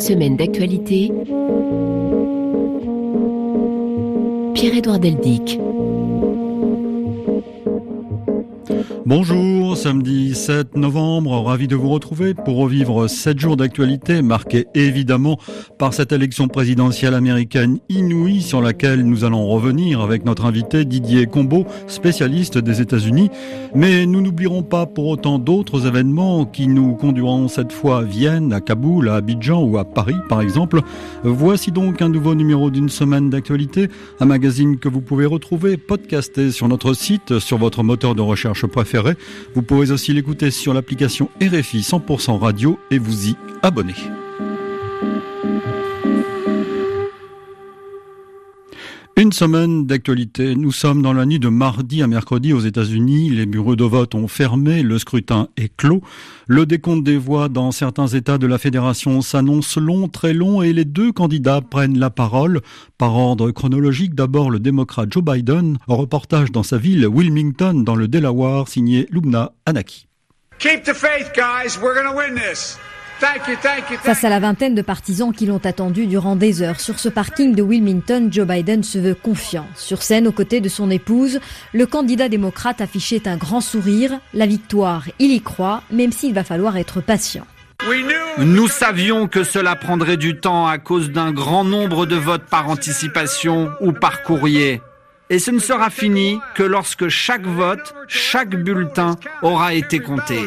Semaine d'actualité. Pierre-Édouard Deldic. Bonjour, samedi 7 novembre, ravi de vous retrouver pour revivre 7 jours d'actualité marqués évidemment par cette élection présidentielle américaine inouïe sur laquelle nous allons revenir avec notre invité Didier Combeau, spécialiste des États-Unis. Mais nous n'oublierons pas pour autant d'autres événements qui nous conduiront cette fois à Vienne, à Kaboul, à Abidjan ou à Paris par exemple. Voici donc un nouveau numéro d'une semaine d'actualité, un magazine que vous pouvez retrouver podcasté sur notre site, sur votre moteur de recherche préféré vous pouvez aussi l'écouter sur l'application RFI 100% radio et vous y abonner. Une semaine d'actualité. Nous sommes dans la nuit de mardi à mercredi aux États-Unis. Les bureaux de vote ont fermé, le scrutin est clos. Le décompte des voix dans certains États de la Fédération s'annonce long, très long, et les deux candidats prennent la parole. Par ordre chronologique, d'abord le démocrate Joe Biden, en reportage dans sa ville Wilmington, dans le Delaware, signé Lubna Anaki. Keep the faith, guys. We're gonna win this. Face à la vingtaine de partisans qui l'ont attendu durant des heures sur ce parking de Wilmington, Joe Biden se veut confiant. Sur scène, aux côtés de son épouse, le candidat démocrate affichait un grand sourire. La victoire, il y croit, même s'il va falloir être patient. Nous savions que cela prendrait du temps à cause d'un grand nombre de votes par anticipation ou par courrier. Et ce ne sera fini que lorsque chaque vote, chaque bulletin aura été compté.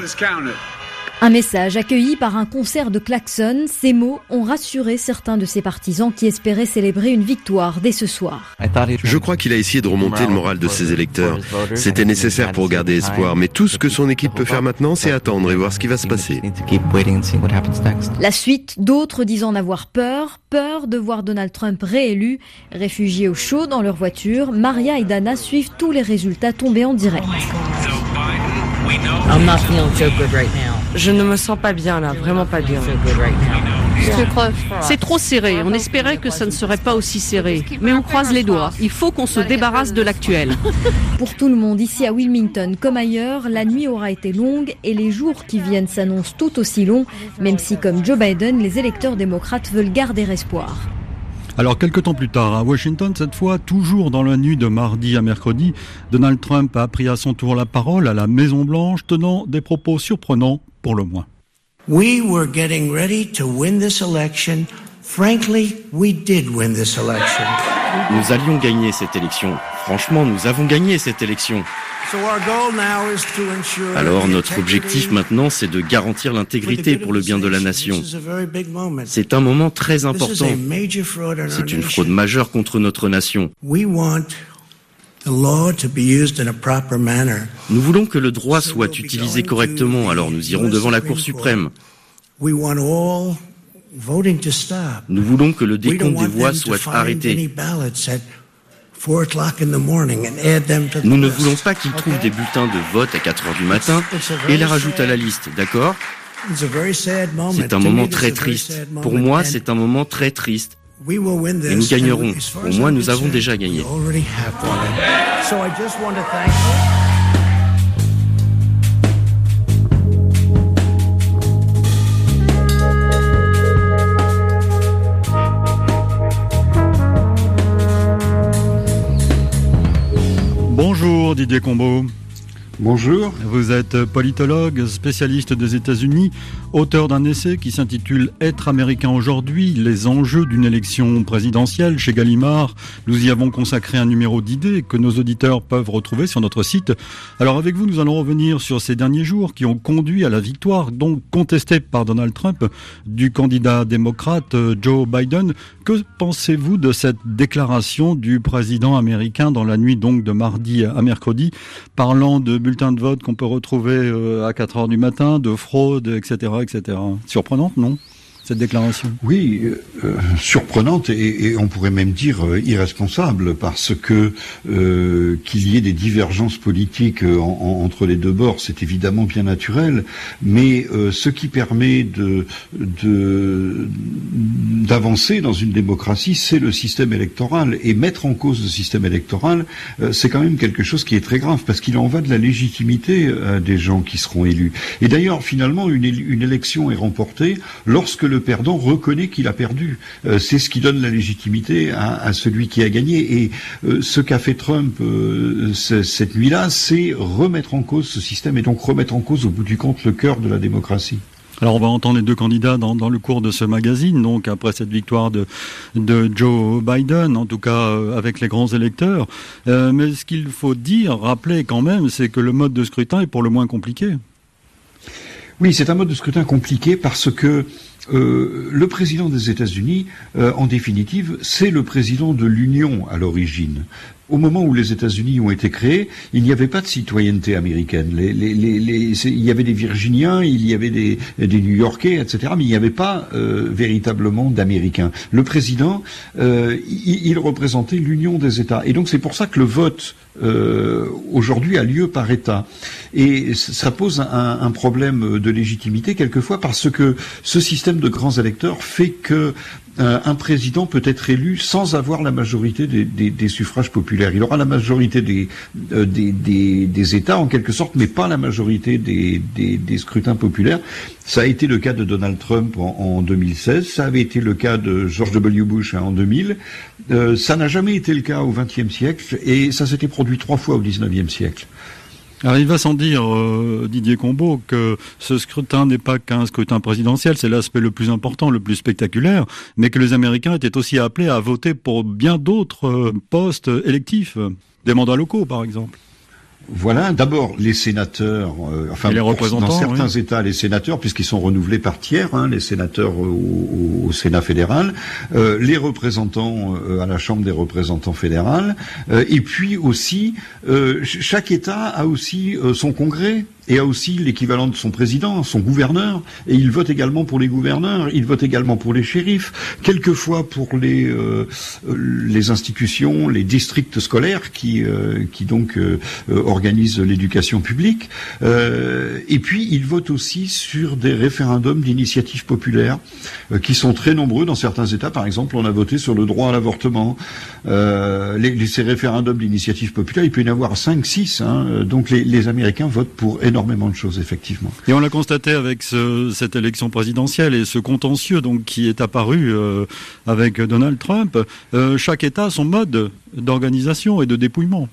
Un message accueilli par un concert de klaxons, ces mots ont rassuré certains de ses partisans qui espéraient célébrer une victoire dès ce soir. Je crois qu'il a essayé de remonter le moral de ses électeurs. C'était nécessaire pour garder espoir, mais tout ce que son équipe peut faire maintenant, c'est attendre et voir ce qui va se passer. La suite, d'autres disant en avoir peur, peur de voir Donald Trump réélu. Réfugiés au chaud dans leur voiture, Maria et Dana suivent tous les résultats tombés en direct. Je ne me sens pas bien là, vraiment pas bien. C'est trop serré. On espérait que ça ne serait pas aussi serré. Mais on croise les doigts. Il faut qu'on se débarrasse de l'actuel. Pour tout le monde, ici à Wilmington comme ailleurs, la nuit aura été longue et les jours qui viennent s'annoncent tout aussi longs, même si comme Joe Biden, les électeurs démocrates veulent garder espoir. Alors, quelques temps plus tard, à Washington, cette fois, toujours dans la nuit de mardi à mercredi, Donald Trump a pris à son tour la parole à la Maison-Blanche, tenant des propos surprenants pour le moins. We were getting ready to win this election. Frankly, we did win this election. Nous allions gagner cette élection. Franchement, nous avons gagné cette élection. Alors notre objectif maintenant, c'est de garantir l'intégrité pour le bien de la nation. C'est un moment très important. C'est une fraude majeure contre notre nation. Nous voulons que le droit soit utilisé correctement, alors nous irons devant la Cour suprême. Nous voulons que le décompte des voix soit arrêté. Nous ne voulons pas qu'ils trouvent des bulletins de vote à 4 heures du matin et les rajoutent à la liste, d'accord? C'est un moment très triste. Pour moi, c'est un moment très triste. Et nous gagnerons. Au moins, nous avons déjà gagné. Didier Combeau. Bonjour. Vous êtes politologue, spécialiste des États-Unis, auteur d'un essai qui s'intitule Être américain aujourd'hui, les enjeux d'une élection présidentielle chez Gallimard. Nous y avons consacré un numéro d'idées que nos auditeurs peuvent retrouver sur notre site. Alors avec vous, nous allons revenir sur ces derniers jours qui ont conduit à la victoire, donc contestée par Donald Trump, du candidat démocrate euh, Joe Biden. Que pensez-vous de cette déclaration du président américain dans la nuit donc de mardi à mercredi, parlant de bulletins de vote qu'on peut retrouver euh, à 4 heures du matin, de fraude, etc., etc. Surprenante, non? Cette déclaration Oui, euh, euh, surprenante et, on pourrait même dire euh, irresponsable parce que qu'il y ait des divergences politiques entre les deux bords, c'est évidemment bien naturel, mais ce qui permet d'avancer dans une démocratie, c'est le système électoral et mettre en cause le système électoral, c'est quand même quelque chose qui est très grave parce qu'il en va de la légitimité des gens qui seront élus. Et d'ailleurs, finalement, une, une élection est remportée lorsque le perdant reconnaît qu'il a perdu. c'est ce qui donne la légitimité à, celui qui a gagné. Et ce qu'a fait Trump cette nuit-là, c'est remettre en cause ce système et donc remettre en cause au bout du compte le cœur de la démocratie. Alors on va entendre les deux candidats dans, le cours de ce magazine, donc après cette victoire de, de Joe Biden, en tout cas euh, avec les grands électeurs. Euh, mais ce qu'il faut dire, rappeler quand même, c'est que le mode de scrutin est pour le moins compliqué. Oui, c'est un mode de scrutin compliqué parce que euh, le président des États-Unis, en définitive, c'est le président de l'Union à l'origine au moment où les États-Unis ont été créés, il n'y avait pas de citoyenneté américaine. il y avait des Virginiens, il y avait des, New-Yorkais, etc., mais il n'y avait pas euh, véritablement d'Américains. Le président, euh, il, représentait l'union des États. Et donc c'est pour ça que le vote euh, aujourd'hui a lieu par État. Et ça pose un, problème de légitimité quelquefois parce que ce système de grands électeurs fait que euh, un président peut être élu sans avoir la majorité des, suffrages populaires. Il aura la majorité euh, des, États en quelque sorte, mais pas la majorité des, scrutins populaires. Ça a été le cas de Donald Trump en, 2016, ça avait été le cas de George W. Bush hein, en 2000. Euh, ça n'a jamais été le cas au XXe siècle et ça s'était produit Alors il va sans dire, euh, Didier Combeau, que ce scrutin n'est pas qu'un scrutin présidentiel, c'est l'aspect le plus important, le plus spectaculaire, mais que les Américains étaient aussi appelés à voter pour bien d'autres euh, postes électifs, des mandats locaux par exemple. Voilà, d'abord les sénateurs, euh, enfin les représentants, dans certains États, les sénateurs, puisqu'ils sont renouvelés par tiers, hein, les sénateurs au, Sénat fédéral, euh, les représentants euh, à la Chambre des représentants fédérales, et puis aussi chaque État a aussi son Congrès et a aussi l'équivalent de son président, son gouverneur, et il vote également pour les gouverneurs, il vote également pour les shérifs, quelquefois pour les euh, les institutions, les districts scolaires qui euh, qui donc euh, organisent l'éducation publique, et puis il vote aussi sur des référendums d'initiative populaire qui sont très nombreux dans certains États. Par exemple, on a voté sur le droit à l'avortement. Ces référendums d'initiative populaire, il peut y en avoir 5, 6. Hein, donc les Américains votent pour énormément de choses, effectivement. Et on l'a constaté avec cette élection présidentielle et ce contentieux donc qui est apparu euh, avec Donald Trump. Euh, chaque État a son mode d'organisation et de dépouillement.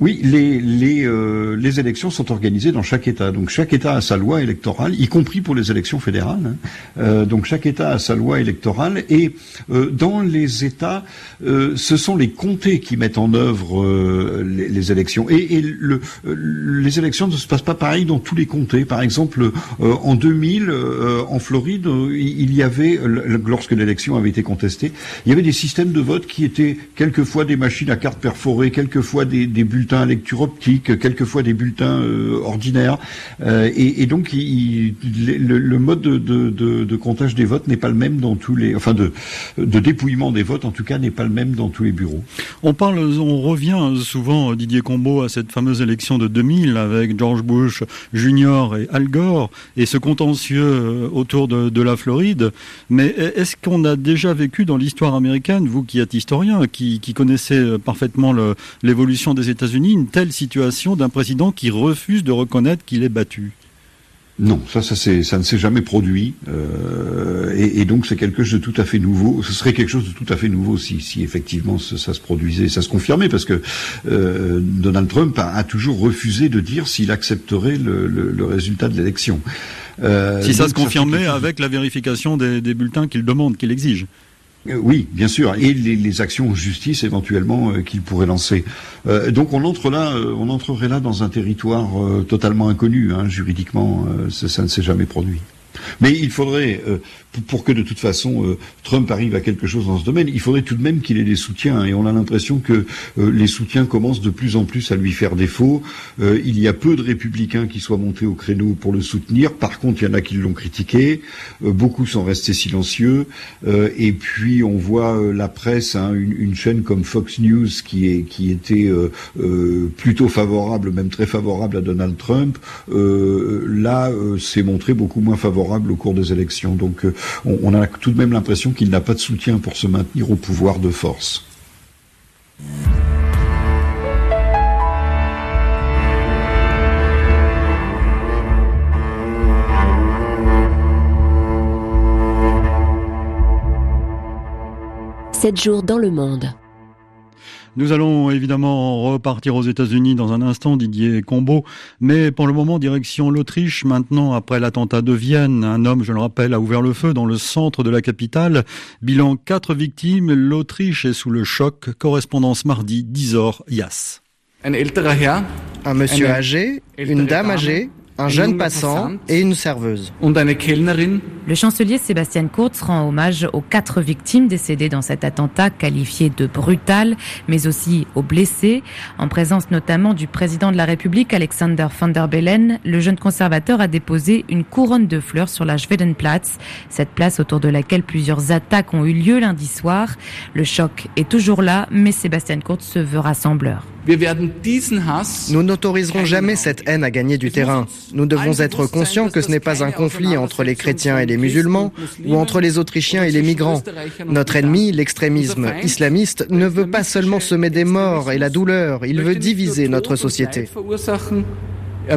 Oui, les, les, euh, les, élections sont organisées dans chaque État. Donc chaque État a sa loi électorale, y compris pour les élections fédérales. Hein. Euh, donc chaque État a sa loi électorale. Et euh, dans les États, ce sont les comtés qui mettent en œuvre les, élections. Et, et le, les élections ne se passent pas pareil dans tous les comtés. Par exemple, en 2000, en Floride, il y avait, lorsque l'élection avait été contestée, il y avait des systèmes de vote qui étaient quelquefois des machines à cartes perforées, quelquefois des, des bulletins bulletins à lecture optique, quelquefois des bulletins euh, ordinaires. Euh, et, donc, le, mode de, comptage des votes n'est pas le même dans tous les, enfin de, dépouillement des votes, en tout cas, n'est pas le même dans tous les bureaux. On parle, on revient souvent Didier Combeau à cette fameuse élection de 2000 avec George Bush Junior et Al Gore et ce contentieux euh, autour de, la Floride. Mais est-ce qu'on a déjà vécu dans l'histoire américaine, vous qui êtes historien, qui, qui connaissez parfaitement l'évolution des États-Unis une telle situation d'un président qui refuse de reconnaître qu'il est battu non, ça, ça, ça ne s'est jamais produit, euh, et, donc c'est quelque chose de tout à fait nouveau. Ce serait quelque chose de tout à fait nouveau si, si effectivement ça, se produisait, ça se confirmait, parce que euh, Donald Trump a, toujours refusé de dire s'il accepterait le, résultat de l'élection. Euh, si ça se confirmait avec la vérification des bulletins qu'il demande, qu'il exige. Euh, oui, bien sûr, et les, actions en justice éventuellement euh, qu'il pourrait lancer. Euh, donc on entre là, on entrerait là dans un territoire totalement inconnu hein, juridiquement. ça ne s'est jamais produit. Mais il faudrait, euh, pour que de toute façon euh, Trump arrive à quelque chose dans ce domaine, il faudrait tout de même qu'il ait des soutiens. Et on a l'impression que euh, les soutiens commencent de plus en plus à lui faire défaut. il y a peu de républicains qui soient montés au créneau pour le soutenir. Par contre, il y en a qui l'ont critiqué. beaucoup sont restés silencieux. et puis on voit la presse, hein, une, chaîne comme Fox News qui était plutôt favorable, même très favorable à Donald Trump, là s'est montré beaucoup moins favorable au cours des élections. Donc euh, on, on a tout de même l'impression qu'il n'a pas de soutien pour se maintenir au pouvoir de force. Sept jours dans le monde. Nous allons évidemment repartir aux États-Unis dans un instant, Didier Combo, mais pour le moment, direction l'Autriche. Maintenant, après l'attentat de Vienne, un homme, je le rappelle, a ouvert le feu dans le centre de la capitale. Bilan quatre victimes. L'Autriche est sous le choc. Correspondance mardi, Dizor Yass. Un monsieur âgé, une dame âgée, un jeune passant et une serveuse. Le chancelier Sébastien Kurz rend hommage aux quatre victimes décédées dans cet attentat qualifié de brutal, mais aussi aux blessés. En présence notamment du président de la République, Alexander van der Bellen, le jeune conservateur a déposé une couronne de fleurs sur la Schwedenplatz, cette place autour de laquelle plusieurs attaques ont eu lieu lundi soir. Le choc est toujours là, mais Sébastien Kurz se veut rassembleur. Nous n'autoriserons jamais cette haine à gagner du terrain. Nous devons être conscients que ce n'est pas un conflit entre les chrétiens et les musulmans ou entre les Autrichiens et les migrants. Notre ennemi, l'extrémisme islamiste, ne veut pas seulement semer des morts et la douleur, il veut diviser notre société. Er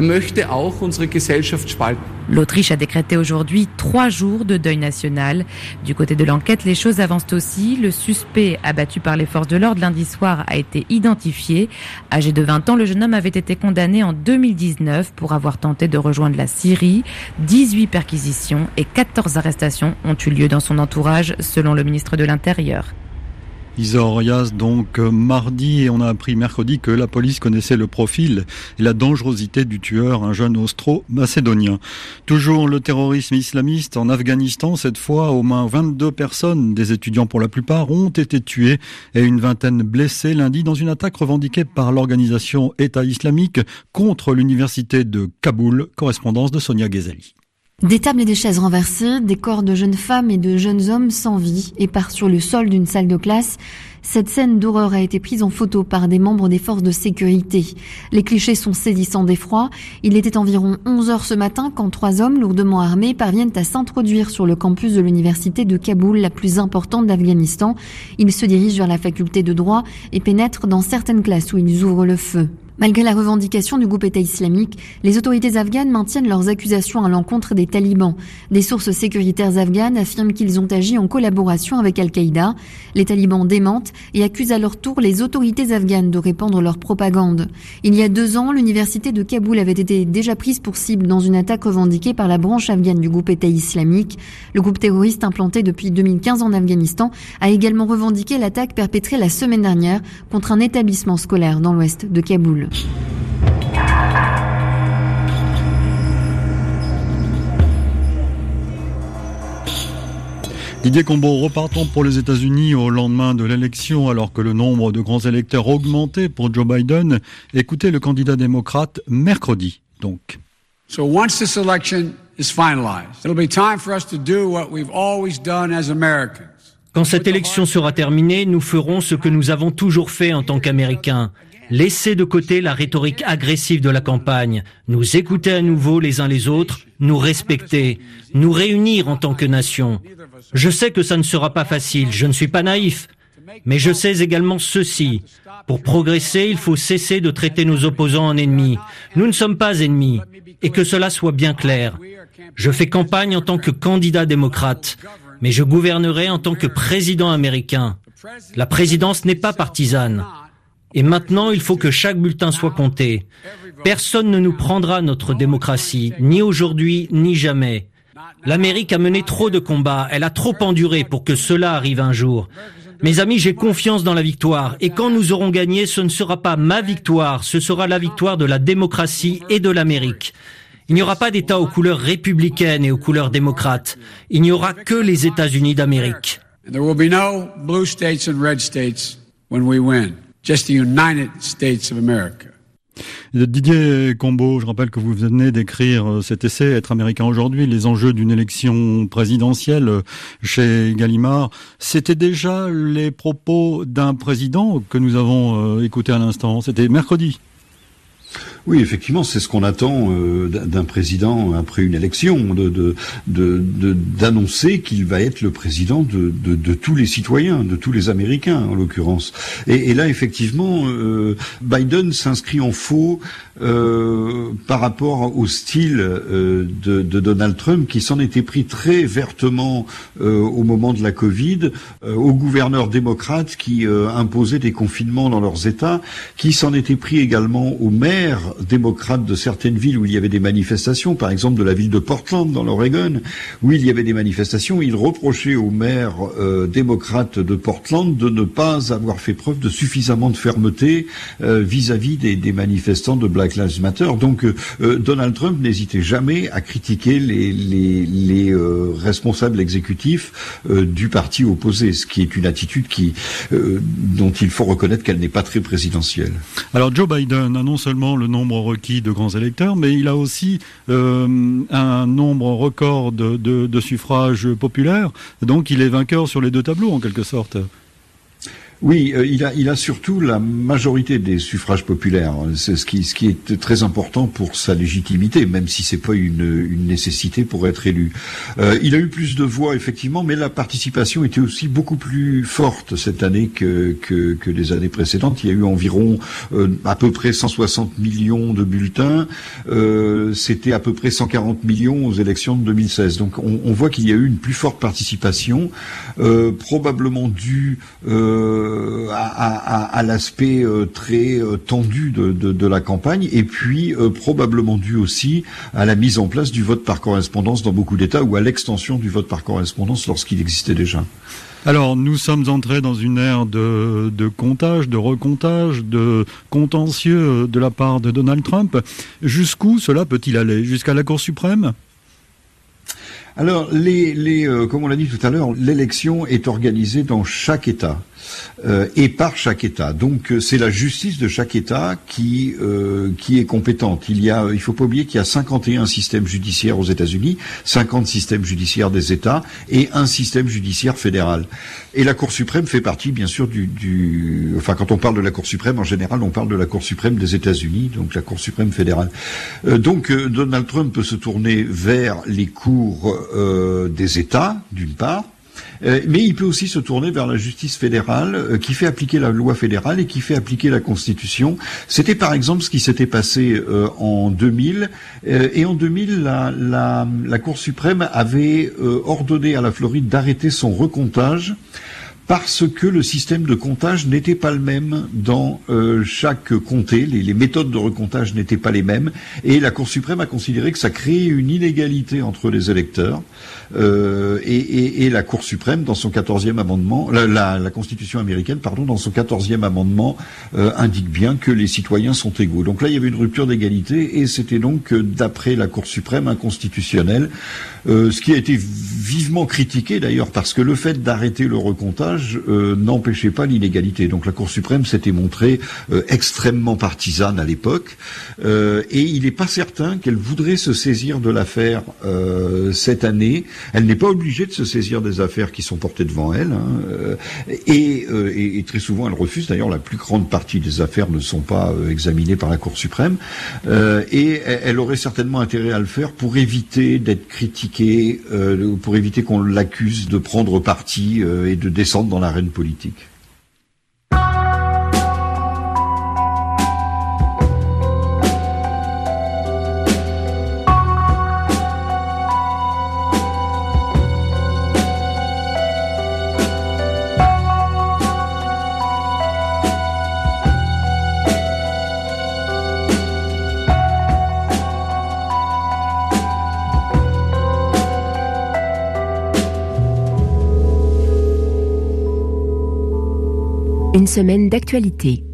L'Autriche a décrété aujourd'hui trois jours de deuil national. Du côté de l'enquête, les choses avancent aussi. Le suspect abattu par les forces de l'ordre lundi soir a été identifié. Âgé de 20 ans, le jeune homme avait été condamné en 2019 pour avoir tenté de rejoindre la Syrie. 18 perquisitions et 14 arrestations ont eu lieu dans son entourage, selon le ministre de l'Intérieur. Isorias donc euh, mardi et on a appris mercredi que la police connaissait le profil et la dangerosité du tueur, un jeune austro-macédonien. Toujours le terrorisme islamiste en Afghanistan, cette fois au moins 22 personnes, des étudiants pour la plupart, ont été tuées et une vingtaine blessées lundi dans une attaque revendiquée par l'organisation État islamique contre l'université de Kaboul, correspondance de Sonia Ghezali. Des tables et des chaises renversées, des corps de jeunes femmes et de jeunes hommes sans vie, épars sur le sol d'une salle de classe. Cette scène d'horreur a été prise en photo par des membres des forces de sécurité. Les clichés sont saisissants d'effroi. Il était environ 11 heures ce matin quand trois hommes lourdement armés parviennent à s'introduire sur le campus de l'université de Kaboul, la plus importante d'Afghanistan. Ils se dirigent vers la faculté de droit et pénètrent dans certaines classes où ils ouvrent le feu. Malgré la revendication du groupe État islamique, les autorités afghanes maintiennent leurs accusations à l'encontre des talibans. Des sources sécuritaires afghanes affirment qu'ils ont agi en collaboration avec Al-Qaïda. Les talibans démentent et accusent à leur tour les autorités afghanes de répandre leur propagande. Il y a deux ans, l'université de Kaboul avait été déjà prise pour cible dans une attaque revendiquée par la branche afghane du groupe État islamique. Le groupe terroriste implanté depuis 2015 en Afghanistan a également revendiqué l'attaque perpétrée la semaine dernière contre un établissement scolaire dans l'ouest de Kaboul. Didier Combo, repartons pour les États-Unis au lendemain de l'élection, alors que le nombre de grands électeurs augmentait pour Joe Biden. Écoutez le candidat démocrate mercredi, donc. So once this election is finalized, it'll be time for us to do what we've always done as Americans. Quand cette élection sera terminée, nous ferons ce que nous avons toujours fait en tant qu'Américains, Laisser de côté la rhétorique agressive de la campagne, nous écouter à nouveau les uns les autres, nous respecter, nous réunir en tant que nation. Je sais que ça ne sera pas facile, je ne suis pas naïf, mais je sais également ceci. Pour progresser, il faut cesser de traiter nos opposants en ennemis. Nous ne sommes pas ennemis, et que cela soit bien clair. Je fais campagne en tant que candidat démocrate, mais je gouvernerai en tant que président américain. La présidence n'est pas partisane. Et maintenant, il faut que chaque bulletin soit compté. Personne ne nous prendra notre démocratie, ni aujourd'hui, ni jamais. L'Amérique a mené trop de combats, elle a trop enduré pour que cela arrive un jour. Mes amis, j'ai confiance dans la victoire, et quand nous aurons gagné, ce ne sera pas ma victoire, ce sera la victoire de la démocratie et de l'Amérique. Il n'y aura pas d'État aux couleurs républicaines et aux couleurs démocrates. Il n'y aura que les États-Unis d'Amérique. Just the United States of America. Didier Combo, je rappelle que vous venez d'écrire euh, cet essai Être américain aujourd'hui, les enjeux d'une élection présidentielle euh, chez Gallimard. C'était déjà les propos d'un président que nous avons euh, écouté à l'instant. C'était mercredi. Oui, effectivement, c'est ce qu'on attend euh, d'un président après une élection, de, d'annoncer qu'il va être le président de, tous les citoyens, de tous les Américains en l'occurrence. Et, là, effectivement, euh, Biden s'inscrit en faux euh, par rapport au style de, Donald Trump, qui s'en était pris très vertement au moment de la Covid, aux gouverneurs démocrates qui imposaient des confinements dans leurs États, qui s'en était pris également aux maires démocrates de certaines villes où il y avait des manifestations, par exemple de la ville de Portland dans l'Oregon, où il y avait des manifestations, il reprochait aux maires euh, démocrates de Portland de ne pas avoir fait preuve de suffisamment de fermeté euh, vis-à-vis des, manifestants de Black Lives Matter. Donc euh, Donald Trump n'hésitait jamais à critiquer les, les responsables exécutifs du parti opposé, ce qui est une attitude qui, dont il faut reconnaître qu'elle n'est pas très présidentielle. Alors Joe Biden a non seulement le nom nombre requis de grands électeurs, mais il a aussi euh, un nombre record de, de suffrages populaires. Donc il est vainqueur sur les deux tableaux en quelque sorte. Oui, euh, il, a, il a surtout la majorité des suffrages populaires. C'est ce qui, ce qui est très important pour sa légitimité, même si c'est pas une, une, nécessité pour être élu. Euh, il a eu plus de voix, effectivement, mais la participation était aussi beaucoup plus forte cette année que, que, que les années précédentes. Il y a eu environ euh, à peu près 160 millions de bulletins. Euh, C'était à peu près 140 millions aux élections de 2016. Donc on, on voit qu'il y a eu une plus forte participation, probablement due euh, à, l'aspect euh, très euh, tendu de, la campagne, et puis probablement dû aussi à la mise en place du vote par correspondance dans beaucoup d'États ou à l'extension du vote par correspondance lorsqu'il existait déjà. Alors, nous sommes entrés dans une ère de, de, comptage, de recomptage, de contentieux de la part de Donald Trump. Jusqu'où cela peut-il aller? Jusqu'à la Cour suprême? Alors, les, les, comme on l'a dit tout à l'heure, l'élection est organisée dans chaque État. Euh, et par chaque État. Donc euh, c'est la justice de chaque État qui euh, qui est compétente. Il y a, il faut pas oublier qu'il y a 51 systèmes judiciaires aux États-Unis, 50 systèmes judiciaires des États et un système judiciaire fédéral. Et la Cour suprême fait partie, bien sûr, du, du enfin quand on parle de la Cour suprême, en général, on parle de la Cour suprême des États-Unis, donc la Cour suprême fédérale. donc Donald Trump peut se tourner vers les cours des États, d'une part, euh, mais il peut aussi se tourner vers la justice fédérale euh, qui fait appliquer la loi fédérale et qui fait appliquer la Constitution. C'était par exemple ce qui s'était passé euh, en 2000. et en 2000, la, la, la Cour suprême avait ordonné à la Floride d'arrêter son recomptage parce que le système de comptage n'était pas le même dans euh, chaque comté, les, méthodes de recomptage n'étaient pas les mêmes, et la Cour suprême a considéré que ça créait une inégalité entre les électeurs, euh, et, la Cour suprême, dans son quatorzième amendement, la, Constitution américaine, pardon, dans son quatorzième amendement, euh, indique bien que les citoyens sont égaux. Donc là, il y avait une rupture d'égalité, et c'était donc, d'après la Cour suprême, inconstitutionnel, ce qui a été vivement critiqué d'ailleurs, parce que le fait d'arrêter le recomptage euh, n'empêchait pas l'inégalité. Donc la Cour suprême s'était montrée euh, extrêmement partisane à l'époque, euh, et il n'est pas certain qu'elle voudrait se saisir de l'affaire cette année. Elle n'est pas obligée de se saisir des affaires qui sont portées devant elle, hein, et, et, très souvent elle refuse. D'ailleurs, la plus grande partie des affaires ne sont pas examinées par la Cour suprême, et elle aurait certainement intérêt à le faire pour éviter d'être critiquée, pour éviter qu'on l'accuse de prendre parti et de descendre dans l'arène politique. Une semaine d'actualité.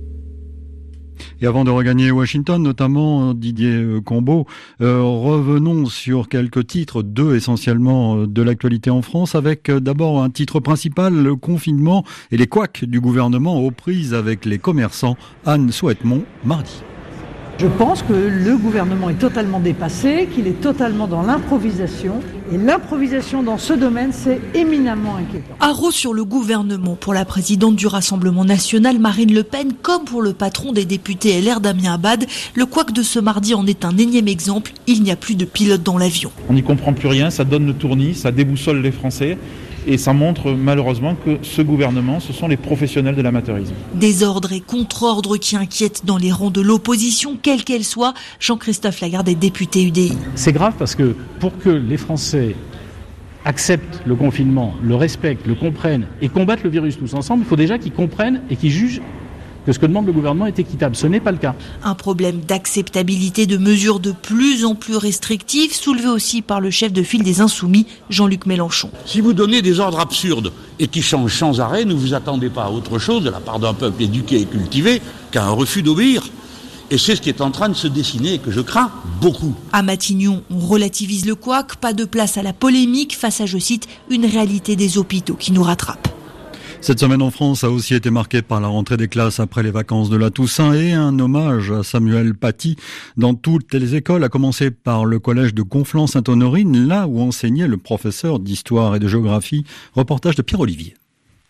Et avant de regagner Washington, notamment euh, Didier euh, Combeau, euh, revenons sur quelques titres, deux essentiellement de l'actualité en France, avec d'abord un titre principal, le confinement et les couacs du gouvernement aux prises avec les commerçants. Anne Souhaitemont, mardi. Je pense que le gouvernement est totalement dépassé, qu'il est totalement dans l'improvisation. Et l'improvisation dans ce domaine, c'est éminemment inquiétant. Arros sur le gouvernement pour la présidente du Rassemblement national, Marine Le Pen, comme pour le patron des députés LR, Damien Abad. Le couac de ce mardi en est un énième exemple. Il n'y a plus de pilote dans l'avion. On n'y comprend plus rien, ça donne le tournis, ça déboussole les Français. Et ça montre malheureusement que ce gouvernement, ce sont les professionnels de l'amateurisme. Désordre et contre-ordre qui inquiètent dans les rangs de l'opposition, quelle qu'elle soit. Jean-Christophe Lagarde est député UDI. C'est grave parce que pour que les Français acceptent le confinement, le respectent, le comprennent et combattent le virus tous ensemble, il faut déjà qu'ils comprennent et qu'ils jugent que ce que demande le gouvernement est équitable. Ce n'est pas le cas. Un problème d'acceptabilité de mesures de plus en plus restrictives, soulevé aussi par le chef de file des Insoumis, Jean-Luc Mélenchon. Si vous donnez des ordres absurdes et qui changent sans arrêt, ne vous attendez pas à autre chose de la part d'un peuple éduqué et cultivé qu'à un refus d'obéir. Et c'est ce qui est en train de se dessiner et que je crains beaucoup. À Matignon, on relativise le couac, pas de place à la polémique face à, je cite, une réalité des hôpitaux qui nous rattrape. Cette semaine en France a aussi été marquée par la rentrée des classes après les vacances de la Toussaint et un hommage à Samuel Paty dans toutes les écoles, à commencer par le collège de Conflans-Sainte-Honorine, là où enseignait le professeur d'histoire et de géographie. Reportage de Pierre Olivier.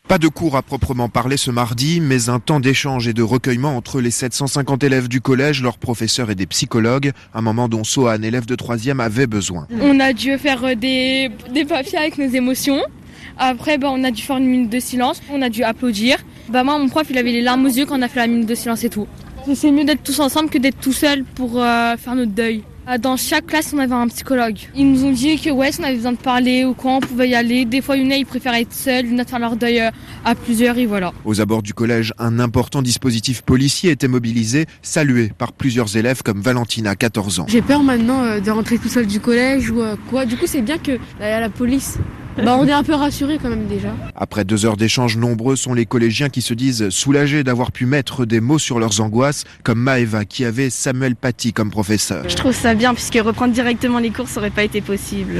Pas de cours à proprement parler ce mardi, mais un temps d'échange et de recueillement entre les 750 élèves du collège, leurs professeurs et des psychologues, un moment dont Sohan, élève de 3e, avait besoin. On a dû faire des, des papiers avec nos émotions. Après, bah, on a dû faire une minute de silence, on a dû applaudir. Bah, moi, mon prof, il avait les larmes aux yeux quand on a fait la minute de silence et tout. C'est mieux d'être tous ensemble que d'être tout seul pour euh, faire notre deuil. Euh, dans chaque classe, on avait un psychologue. Ils nous ont dit que ouais, si on avait besoin de parler ou quoi, on pouvait y aller. Des fois, une ils préféraient être seuls, une autre faire leur deuil euh, à plusieurs et voilà. Aux abords du collège, un important dispositif policier était mobilisé, salué par plusieurs élèves comme Valentina, 14 ans. J'ai peur maintenant de rentrer tout seul du collège ou quoi. Du coup, c'est bien que y a la police bah, on est un peu rassurés quand même déjà. Après deux heures d'échange, nombreux sont les collégiens qui se disent soulagés d'avoir pu mettre des mots sur leurs angoisses, comme Maeva qui avait Samuel Paty comme professeur. Je trouve ça bien puisque reprendre directement les cours n'aurait pas été possible.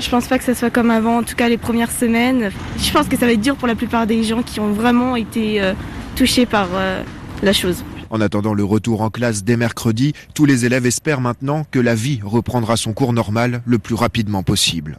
Je pense pas que ça soit comme avant, en tout cas les premières semaines. Je pense que ça va être dur pour la plupart des gens qui ont vraiment été euh, touchés par euh, la chose. En attendant le retour en classe dès mercredi, tous les élèves espèrent maintenant que la vie reprendra son cours normal le plus rapidement possible.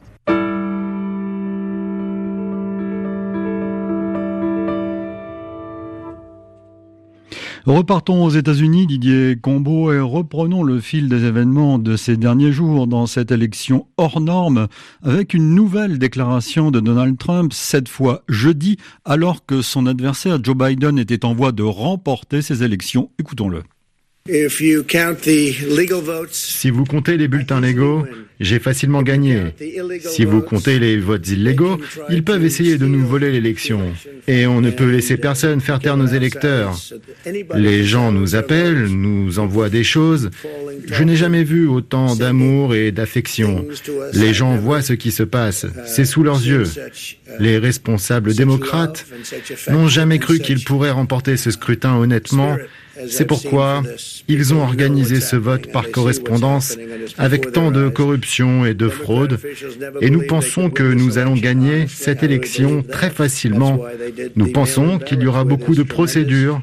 Repartons aux États-Unis, Didier Combo, et reprenons le fil des événements de ces derniers jours dans cette élection hors norme avec une nouvelle déclaration de Donald Trump, cette fois jeudi, alors que son adversaire Joe Biden était en voie de remporter ces élections. Écoutons-le. Si vous comptez les bulletins légaux, j'ai facilement gagné. Si vous comptez les votes illégaux, ils peuvent essayer de nous voler l'élection. Et on ne peut laisser personne faire taire nos électeurs. Les gens nous appellent, nous envoient des choses. Je n'ai jamais vu autant d'amour et d'affection. Les gens voient ce qui se passe. C'est sous leurs yeux. Les responsables démocrates n'ont jamais cru qu'ils pourraient remporter ce scrutin honnêtement c'est pourquoi ils ont organisé ce vote par correspondance avec tant de corruption et de fraude. Et nous pensons que nous allons gagner cette élection très facilement. Nous pensons qu'il y aura beaucoup de procédures,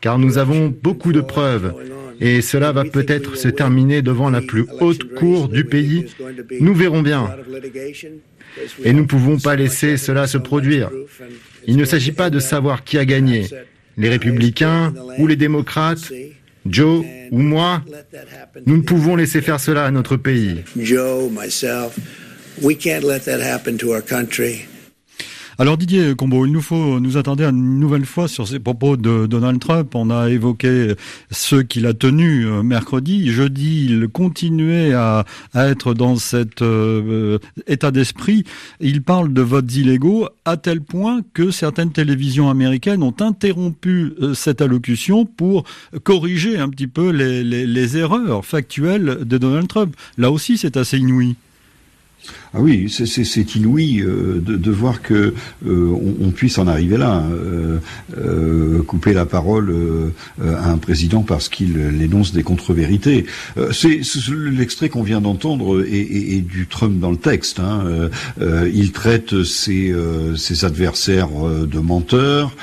car nous avons beaucoup de preuves. Et cela va peut-être se terminer devant la plus haute cour du pays. Nous verrons bien. Et nous ne pouvons pas laisser cela se produire. Il ne s'agit pas de savoir qui a gagné les républicains ou les démocrates, Joe ou moi, nous ne pouvons laisser faire cela à notre pays. Alors Didier Combo, il nous faut nous attendre une nouvelle fois sur ces propos de Donald Trump. On a évoqué ceux qu'il a tenus euh, mercredi. Jeudi, il continuait à, être dans cet euh, état d'esprit. Il parle de votes illégaux à tel point que certaines télévisions américaines ont interrompu euh, cette allocution pour corriger un petit peu les erreurs factuelles de Donald Trump. Là aussi, c'est assez inouï. Ah oui, c'est inouï euh, de, voir que euh, on, puisse en arriver là, hein. euh, couper la parole à un président parce qu'il énonce des contre-vérités. c'est l'extrait qu'on vient d'entendre et, du Trump dans le texte. Hein. il traite ses, adversaires de menteurs.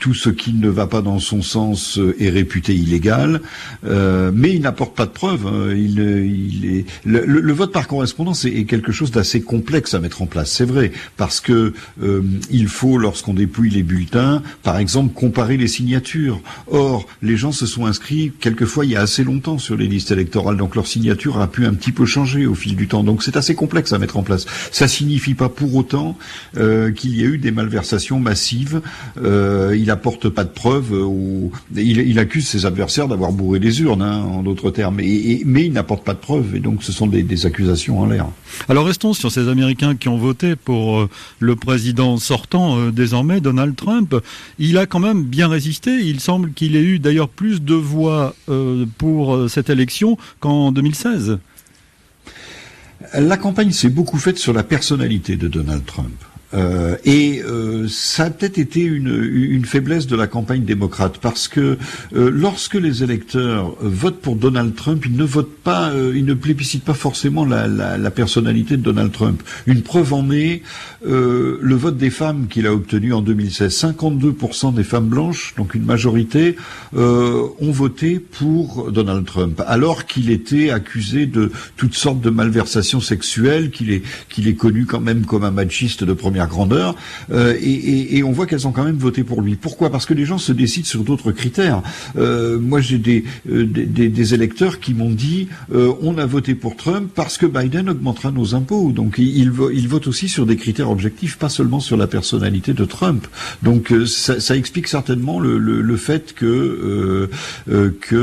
tout ce qui ne va pas dans son sens est réputé illégal, mais il n'apporte pas de preuves. Hein. Il est, le, vote par correspondance est, est quelque chose d'assez complexe à mettre en place, c'est vrai, parce que euh, il faut, lorsqu'on dépouille les bulletins, par exemple, comparer les signatures. Or, les gens se sont inscrits quelquefois il y a assez longtemps sur les listes électorales, donc leur signature a pu un petit peu changer au fil du temps. Donc c'est assez complexe à mettre en place. Ça signifie pas pour autant euh, qu'il y a eu des malversations massives. Euh, il apporte pas de preuves. Ou... Il, accuse ses adversaires d'avoir bourré les urnes, hein, en d'autres termes. Mais il n'apporte pas de preuves. Et donc ce sont des accusations en l'air. Alors restons sur ces Américains qui ont voté pour euh, le président sortant euh, désormais, Donald Trump. Il a quand même bien résisté. Il semble qu'il ait eu d'ailleurs plus de voix euh, pour cette élection qu'en 2016. La campagne s'est beaucoup faite sur la personnalité de Donald Trump. Euh, et euh, ça a peut-être été une, une, faiblesse de la campagne démocrate parce que euh, lorsque les électeurs votent pour Donald Trump, ils ne votent pas, ils ne plébiscitent pas forcément la, la, la, personnalité de Donald Trump. Une preuve en est le vote des femmes qu'il a obtenu en 2016. 52% des femmes blanches, donc une majorité, ont voté pour Donald Trump, alors qu'il était accusé de toutes sortes de malversations sexuelles, qu'il est qu'il est connu quand même comme un machiste de première grandeur, euh, et, on voit qu'elles ont quand même voté pour lui. Pourquoi? Parce que les gens se décident sur d'autres critères. Euh, moi, j'ai euh, des, électeurs qui m'ont dit on a voté pour Trump parce que Biden augmentera nos impôts. Donc, ils il votent aussi sur des critères objectifs, pas seulement sur la personnalité de Trump. Donc, ça, explique certainement le, fait que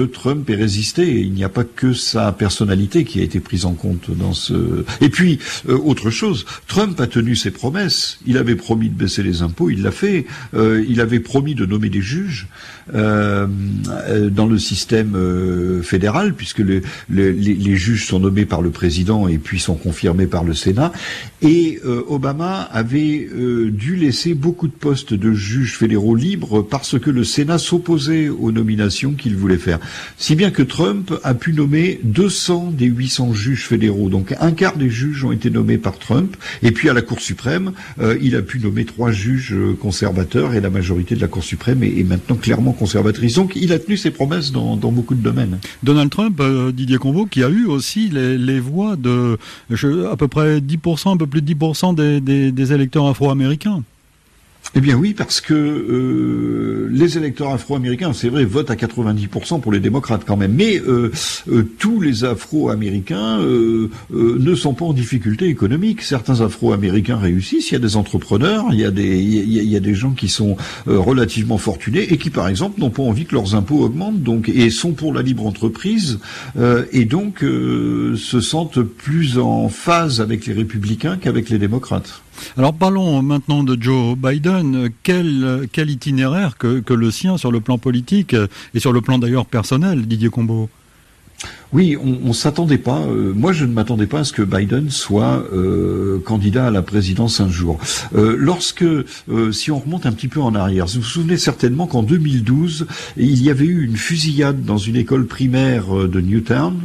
Trump ait résisté. il n'y a pas que sa personnalité qui a été prise en compte dans ce. Et puis, autre chose, Trump a tenu ses promesses. Il avait promis de baisser les impôts, il l'a fait. Euh, il avait promis de nommer des juges euh, euh, dans le système fédéral, puisque les, juges sont nommés par le président et puis sont confirmés par le Sénat. Et Obama avait dû laisser beaucoup de postes de juges fédéraux libres parce que le Sénat s'opposait aux nominations qu'il voulait faire. Si bien que Trump a pu nommer 200 des 800 juges fédéraux. Donc un quart des juges ont été nommés par Trump. Et puis à la Cour suprême, euh, il a pu nommer trois juges euh, conservateurs et la majorité de la Cour suprême est, maintenant clairement conservatrice. Donc il a tenu ses promesses dans, beaucoup de domaines. Donald Trump, euh, Didier Convo, qui a eu aussi les, voix de à peu près 10%, un peu plus de 10% des, des électeurs afro-américains. Eh bien oui, parce que euh, les électeurs afro-américains, c'est vrai, votent à 90% pour les démocrates quand même, mais euh, euh, tous les afro-américains ne sont pas en difficulté économique. Certains afro-américains réussissent, il y a des entrepreneurs, il y a des, il y a, des gens qui sont relativement fortunés et qui, par exemple, n'ont pas envie que leurs impôts augmentent, donc et sont pour la libre entreprise et donc se sentent plus en phase avec les républicains qu'avec les démocrates. Alors parlons maintenant de Joe Biden. Quel, itinéraire que, que, le sien sur le plan politique et sur le plan d'ailleurs personnel, Didier Combeau? Oui, on, ne s'attendait pas. Euh, moi, je ne m'attendais pas à ce que Biden soit euh, candidat à la présidence un jour. Euh, lorsque, si on remonte un petit peu en arrière, vous vous souvenez certainement qu'en 2012, il y avait eu une fusillade dans une école primaire de Newtown.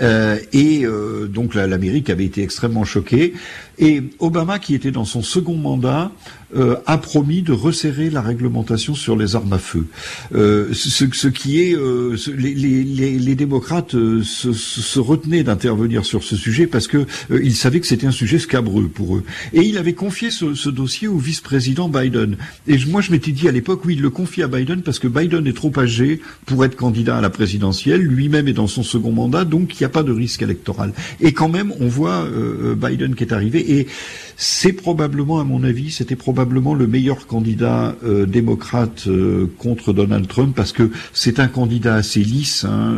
et donc l'Amérique avait été extrêmement choquée. Et Obama, qui était dans son second mandat, euh, a promis de resserrer la réglementation sur les armes à feu. Euh, ce, qui est, euh, les, démocrates se, retenaient d'intervenir sur ce sujet parce que ils savaient que c'était un sujet scabreux pour eux. Et il avait confié ce, ce dossier au vice-président Biden. Et moi, je m'étais dit à l'époque, oui, il le confie à Biden parce que Biden est trop âgé pour être candidat à la présidentielle. Lui-même est dans son second mandat, donc il n'y a pas de risque électoral. Et quand même, on voit Biden qui est arrivé et c'est probablement, à mon avis, c'était probablement le meilleur candidat euh, démocrate euh, contre Donald Trump parce que c'est un candidat assez lisse. Hein,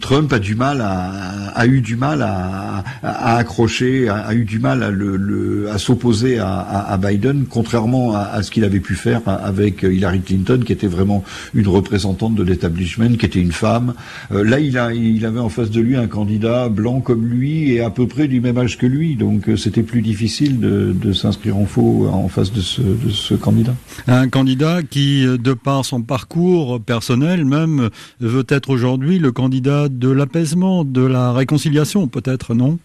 Trump a du mal à, a eu du mal à, accrocher, a, eu du mal à, le, à s'opposer à, Biden, contrairement à, ce qu'il avait pu faire avec Hillary Clinton, qui était vraiment une représentante de l'établissement, qui était une femme. là, il, a, il avait en face de lui un candidat blanc comme lui et à peu près du même âge que lui, donc c'était plus difficile de, de s'inscrire en faux en face de ce, de ce candidat. Un candidat qui, de par son parcours personnel même, veut être aujourd'hui le candidat de l'apaisement, de la réconciliation peut-être, non?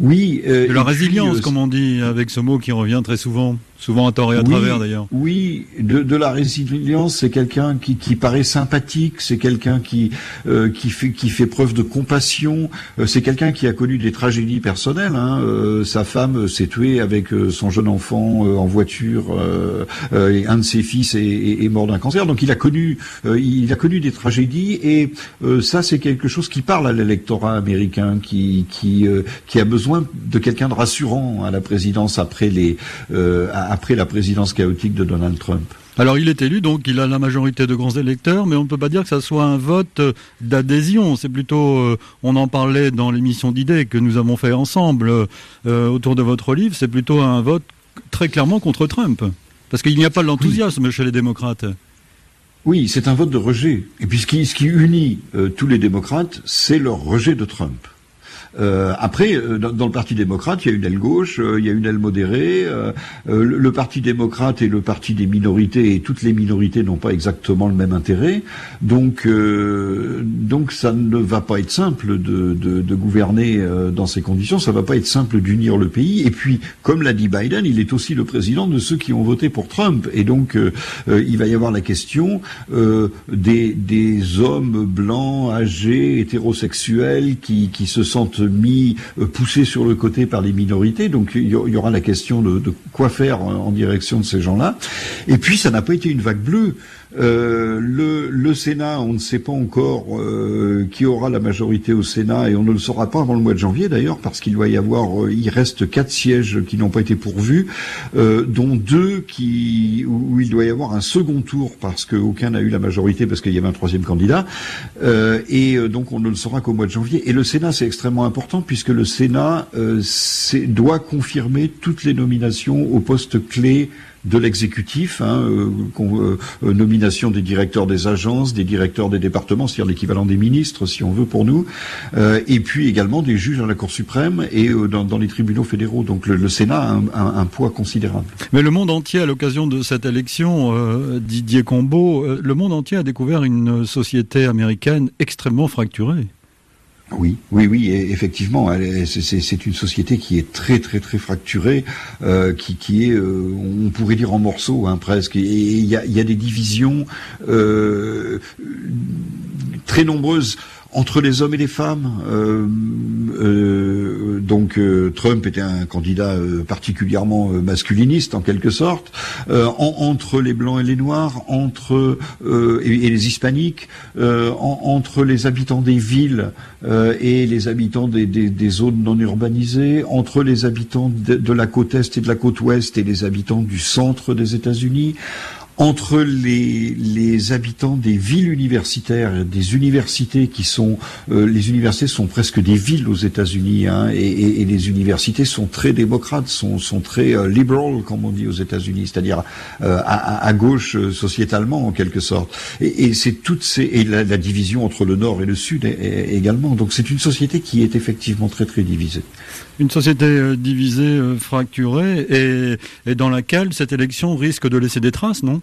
Oui. Euh, de la résilience, euh, comme on dit, avec ce mot qui revient très souvent. Souvent à tort et à travers d'ailleurs. Oui, de, de, la résilience, c'est quelqu'un qui, qui, paraît sympathique, c'est quelqu'un qui, euh, qui, fait, qui fait preuve de compassion, euh, c'est quelqu'un qui a connu des tragédies personnelles. Hein. Euh, sa femme s'est tuée avec son jeune enfant en voiture, et un de ses fils est, est, mort d'un cancer. Donc il a connu, il a connu des tragédies et ça c'est quelque chose qui parle à l'électorat américain, qui, qui, qui a besoin de quelqu'un de rassurant à la présidence après les après la présidence chaotique de Donald Trump. Alors il est élu, donc il a la majorité de grands électeurs, mais on ne peut pas dire que ça soit un vote d'adhésion. C'est plutôt, euh, on en parlait dans l'émission d'idées que nous avons fait ensemble euh, autour de votre livre, c'est plutôt un vote très clairement contre Trump. Parce qu'il n'y a pas l'enthousiasme chez les démocrates. Oui, c'est un vote de rejet. Et puis ce qui, unit euh, tous les démocrates, c'est leur rejet de Trump. Euh, après, euh, dans, le Parti démocrate, il y a une aile gauche, euh, il y a une aile modérée. Le, Parti démocrate et le Parti des minorités, et toutes les minorités n'ont pas exactement le même intérêt. Donc, donc ça ne va pas être simple de, de, de gouverner dans ces conditions. Ça va pas être simple d'unir le pays. Et puis, comme l'a dit Biden, il est aussi le président de ceux qui ont voté pour Trump. Et donc, il va y avoir la question des, des hommes blancs, âgés, hétérosexuels qui, qui se sentent mis, euh, poussés sur le côté par les minorités. Donc il y aura la question de, quoi faire en direction de ces gens-là. Et puis ça n'a pas été une vague bleue. Euh, le, le, Sénat, on ne sait pas encore euh, qui aura la majorité au Sénat et on ne le saura pas avant le mois de janvier d'ailleurs parce qu'il doit y avoir, euh, il reste quatre sièges qui n'ont pas été pourvus, euh, dont deux qui où, il doit y avoir un second tour parce qu'aucun n'a eu la majorité parce qu'il y avait un troisième candidat et donc on ne le saura qu'au mois de janvier. Et le Sénat c'est extrêmement important puisque le Sénat doit confirmer toutes les nominations aux postes clés de l'exécutif, hein, euh, euh, nomination des directeurs des agences, des directeurs des départements, c'est-à-dire l'équivalent des ministres, si on veut pour nous, euh, et puis également des juges à la Cour suprême et dans, les tribunaux fédéraux. Donc le, Sénat a un, poids considérable. Mais le monde entier, à l'occasion de cette élection, Didier Combeau, le monde entier a découvert une société américaine extrêmement fracturée. Oui, oui, oui, effectivement, c'est une société qui est très, très, très fracturée, euh, qui, qui, est, euh, on pourrait dire en morceaux, hein, presque. Et il y a, y a, des divisions euh, très nombreuses entre les hommes et les femmes. Euh, euh, donc euh, Trump était un candidat particulièrement masculiniste en quelque sorte. entre les blancs et les noirs, entre et, les hispaniques, entre les habitants des villes et les habitants des, zones non urbanisées, entre les habitants de, de la côte est et de la côte ouest et les habitants du centre des États-Unis entre les, les, habitants des villes universitaires, des universités qui sont, euh, les universités sont presque des villes aux États-Unis, hein, et, et, les universités sont très démocrates, sont, sont très euh, liberal, comme on dit aux États-Unis, c'est-à-dire euh, à, à, gauche euh, sociétalement en quelque sorte. Et, et c'est toutes ces et la, la, division entre le Nord et le Sud également. Donc c'est une société qui est effectivement très très divisée. Une société divisée, fracturée, et, et dans laquelle cette élection risque de laisser des traces, non?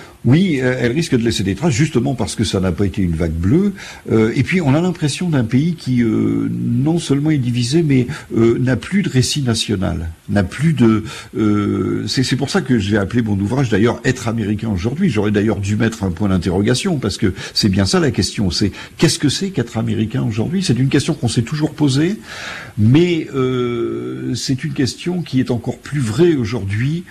oui, euh, elle risque de laisser des traces justement parce que ça n'a pas été une vague bleue. Euh, et puis on a l'impression d'un pays qui euh, non seulement est divisé, mais n'a plus de récit national, n'a plus de. c'est pour ça que j'ai appelé mon ouvrage d'ailleurs "Être américain aujourd'hui". J'aurais d'ailleurs dû mettre un point d'interrogation parce que c'est bien ça la question. C'est qu'est-ce que c'est qu'être américain aujourd'hui? C'est une question qu'on s'est toujours posée, mais c'est une question qui est encore plus vraie aujourd'hui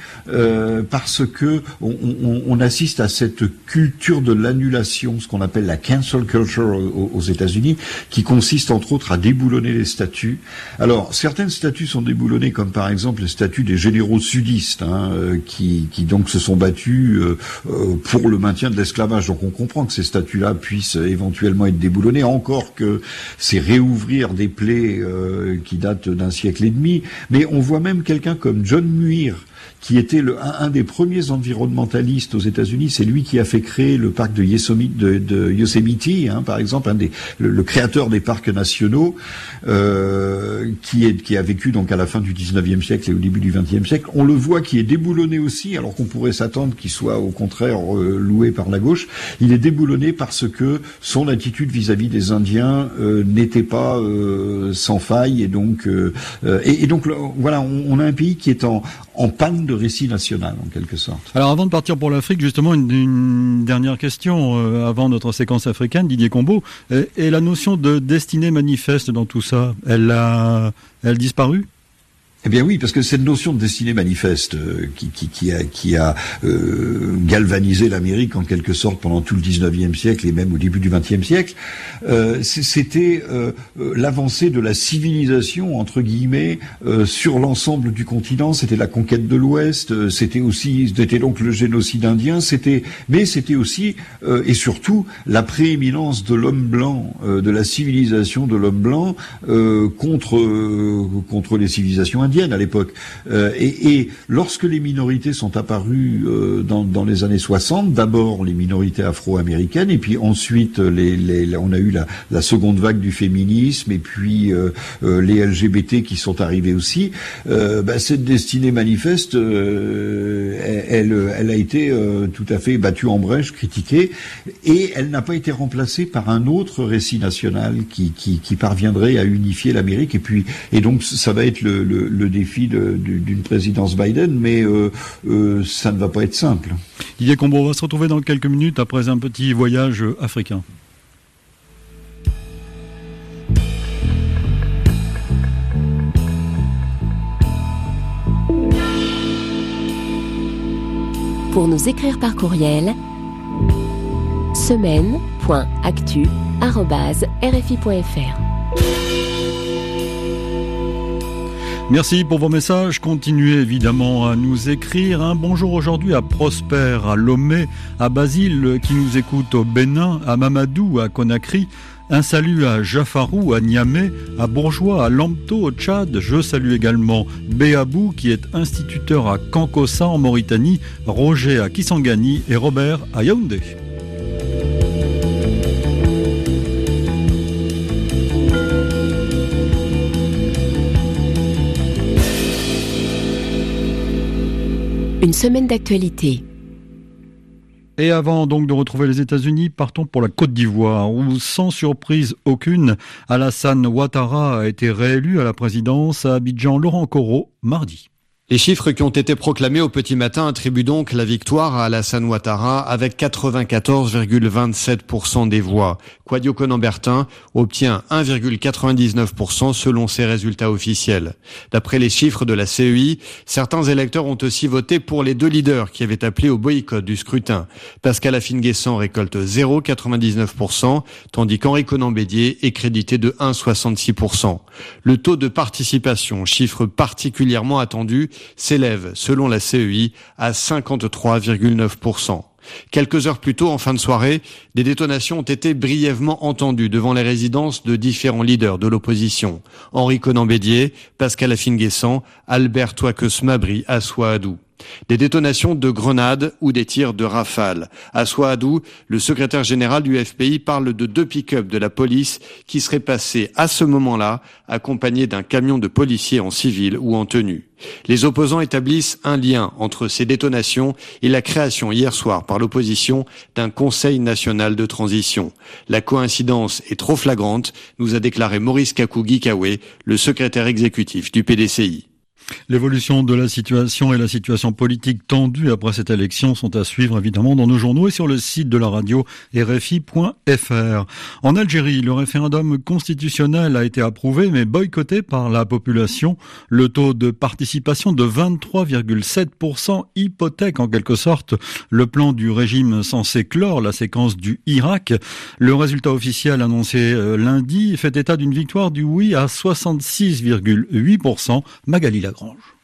parce que on, on assiste à cette culture de l'annulation, ce qu'on appelle la cancel culture aux, États-Unis, qui consiste entre autres à déboulonner les statuts. Alors, certaines statuts sont déboulonnées, comme par exemple le statut des généraux sudistes, hein, euh, qui, donc se sont battus euh, euh, pour le maintien de l'esclavage. Donc on comprend que ces statuts-là puissent éventuellement être déboulonnés, encore que c'est réouvrir des plaies qui datent d'un siècle et demi. Mais on voit même quelqu'un comme John Muir, qui était le, un, des premiers environnementalistes aux États-Unis. C'est lui qui a fait créer le parc de Yosemite, de, Yosemite hein, par exemple, un des, le, créateur des parcs nationaux, euh, qui, est, qui a vécu donc à la fin du 19e siècle et au début du 20e siècle. On le voit qui est déboulonné aussi, alors qu'on pourrait s'attendre qu'il soit au contraire euh, loué par la gauche. Il est déboulonné parce que son attitude vis-à-vis des Indiens euh, n'était pas euh, sans faille et donc et, et, donc voilà, on, on, a un pays qui est en, en panne de récit national, en quelque sorte. Alors, avant de partir pour l'Afrique, justement, une, dernière question euh, avant notre séquence africaine, Didier Combeau. Et, la notion de destinée manifeste dans tout ça, elle a, elle disparu? Eh bien oui, parce que cette notion de destinée manifeste euh, qui, qui, qui, a, qui a euh, galvanisé l'Amérique en quelque sorte pendant tout le 19e siècle et même au début du 20e siècle, euh, c'était euh, euh, l'avancée de la civilisation, entre guillemets, sur l'ensemble du continent. C'était la conquête de l'Ouest, c'était aussi, c'était donc le génocide indien, c'était, mais c'était aussi et surtout la prééminence de l'homme blanc, de la civilisation de l'homme blanc contre, contre les civilisations à l'époque. Euh, et, lorsque les minorités sont apparues euh, dans, les années 60, d'abord les minorités afro-américaines, et puis ensuite les, on a eu la, seconde vague du féminisme, et puis euh, les LGBT qui sont arrivés aussi, bah, cette destinée manifeste, elle, a été tout à fait battue en brèche, critiquée, et elle n'a pas été remplacée par un autre récit national qui, parviendrait à unifier l'Amérique, et puis et donc ça va être le défi d'une présidence Biden, mais euh, euh, ça ne va pas être simple. Didier Combo, on va se retrouver dans quelques minutes après un petit voyage africain. Pour nous écrire par courriel, semaine.actu.rfi.fr. Merci pour vos messages. Continuez évidemment à nous écrire. Un bonjour aujourd'hui à Prosper, à Lomé, à Basile qui nous écoute au Bénin, à Mamadou, à Conakry. Un salut à Jafarou, à Niamey, à Bourgeois, à Lampto, au Tchad. Je salue également Béabou, qui est instituteur à Kankossa en Mauritanie, Roger à Kisangani et Robert à Yaoundé. Semaine d'actualité. Et avant donc de retrouver les États-Unis, partons pour la Côte d'Ivoire, où sans surprise aucune, Alassane Ouattara a été réélu à la présidence à Abidjan. Laurent Corot, mardi. Les chiffres qui ont été proclamés au petit matin attribuent donc la victoire à Alassane Ouattara avec 94,27% des voix. Quadio Conambertin obtient 1,99% selon ses résultats officiels. D'après les chiffres de la CEI, certains électeurs ont aussi voté pour les deux leaders qui avaient appelé au boycott du scrutin. Pascal Affinguessan récolte 0,99%, tandis qu'Henri Conan Bédier est crédité de 1,66%. Le taux de participation, chiffre particulièrement attendu, s'élève, selon la CEI, à 53,9%. Quelques heures plus tôt, en fin de soirée, des détonations ont été brièvement entendues devant les résidences de différents leaders de l'opposition. Henri Conan-Bédier, Pascal Affinguessan, Albert Touaques Mabry, Assoa Adou. Des détonations de grenades ou des tirs de rafales. À Souadou, le secrétaire général du FPI parle de deux pick-up de la police qui seraient passés à ce moment-là accompagnés d'un camion de policiers en civil ou en tenue. Les opposants établissent un lien entre ces détonations et la création hier soir par l'opposition d'un Conseil national de transition. La coïncidence est trop flagrante, nous a déclaré Maurice Kakou le secrétaire exécutif du PDCI. L'évolution de la situation et la situation politique tendue après cette élection sont à suivre évidemment dans nos journaux et sur le site de la radio rfi.fr. En Algérie, le référendum constitutionnel a été approuvé mais boycotté par la population. Le taux de participation de 23,7% hypothèque en quelque sorte le plan du régime censé clore la séquence du Irak. Le résultat officiel annoncé euh, lundi fait état d'une victoire du oui à 66,8%. Magali Lagrange.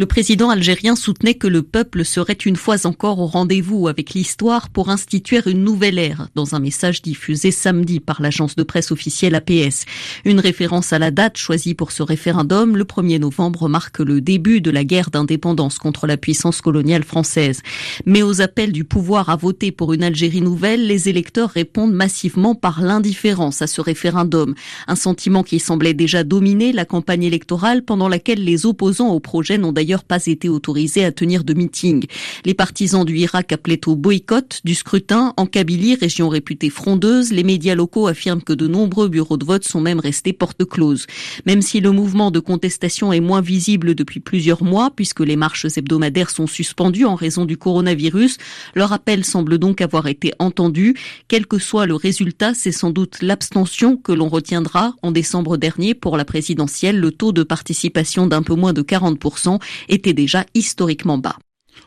Le président algérien soutenait que le peuple serait une fois encore au rendez-vous avec l'histoire pour instituer une nouvelle ère, dans un message diffusé samedi par l'agence de presse officielle APS. Une référence à la date choisie pour ce référendum, le 1er novembre marque le début de la guerre d'indépendance contre la puissance coloniale française. Mais aux appels du pouvoir à voter pour une Algérie nouvelle, les électeurs répondent massivement par l'indifférence à ce référendum, un sentiment qui semblait déjà dominer la campagne électorale pendant laquelle les opposants au projet n'ont d'ailleurs pas été autorisés à tenir de meeting. Les partisans du Irak appelaient au boycott du scrutin. En Kabylie, région réputée frondeuse, les médias locaux affirment que de nombreux bureaux de vote sont même restés porte close. Même si le mouvement de contestation est moins visible depuis plusieurs mois, puisque les marches hebdomadaires sont suspendues en raison du coronavirus, leur appel semble donc avoir été entendu. Quel que soit le résultat, c'est sans doute l'abstention que l'on retiendra. En décembre dernier, pour la présidentielle, le taux de participation d'un peu moins de 40% était déjà historiquement bas.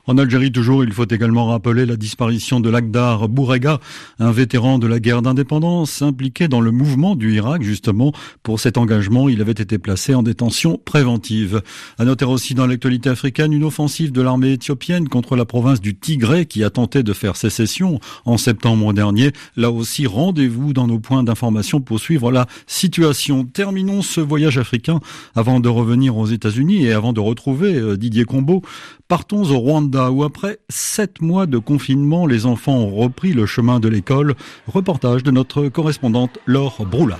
En Algérie, toujours, il faut également rappeler la disparition de Lagdar Bourega, un vétéran de la guerre d'indépendance impliqué dans le mouvement du Irak, justement. Pour cet engagement, il avait été placé en détention préventive. À noter aussi dans l'actualité africaine une offensive de l'armée éthiopienne contre la province du Tigré qui a tenté de faire sécession en septembre dernier. Là aussi, rendez-vous dans nos points d'information pour suivre la situation. Terminons ce voyage africain avant de revenir aux États-Unis et avant de retrouver euh, Didier Combeau. Partons au Rwanda où après sept mois de confinement, les enfants ont repris le chemin de l'école. Reportage de notre correspondante Laure Broulard.